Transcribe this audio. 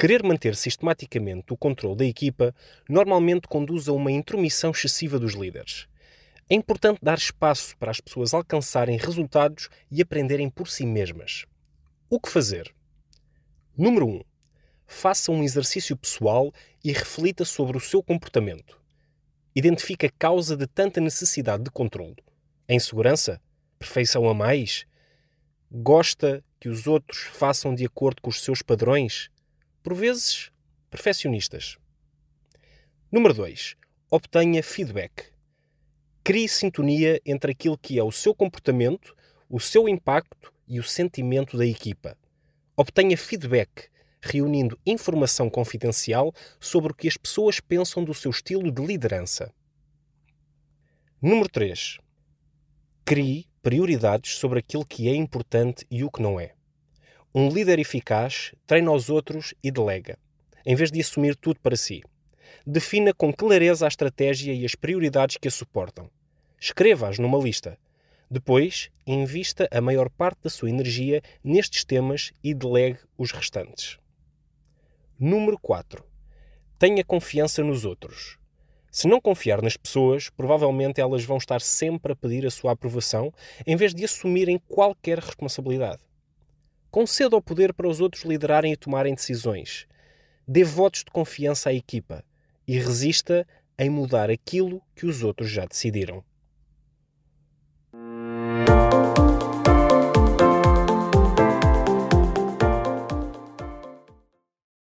Querer manter sistematicamente o controle da equipa normalmente conduz a uma intromissão excessiva dos líderes. É importante dar espaço para as pessoas alcançarem resultados e aprenderem por si mesmas. O que fazer? Número 1. Faça um exercício pessoal e reflita sobre o seu comportamento. Identifique a causa de tanta necessidade de controle. A insegurança? Perfeição a mais? Gosta que os outros façam de acordo com os seus padrões? Por vezes, perfeccionistas. Número 2. Obtenha feedback. Crie sintonia entre aquilo que é o seu comportamento, o seu impacto e o sentimento da equipa. Obtenha feedback, reunindo informação confidencial sobre o que as pessoas pensam do seu estilo de liderança. Número 3. Crie prioridades sobre aquilo que é importante e o que não é. Um líder eficaz treina os outros e delega, em vez de assumir tudo para si. Defina com clareza a estratégia e as prioridades que a suportam. Escreva-as numa lista. Depois, invista a maior parte da sua energia nestes temas e delegue os restantes. Número 4. Tenha confiança nos outros. Se não confiar nas pessoas, provavelmente elas vão estar sempre a pedir a sua aprovação em vez de assumirem qualquer responsabilidade. Conceda o poder para os outros liderarem e tomarem decisões. Dê votos de confiança à equipa e resista em mudar aquilo que os outros já decidiram.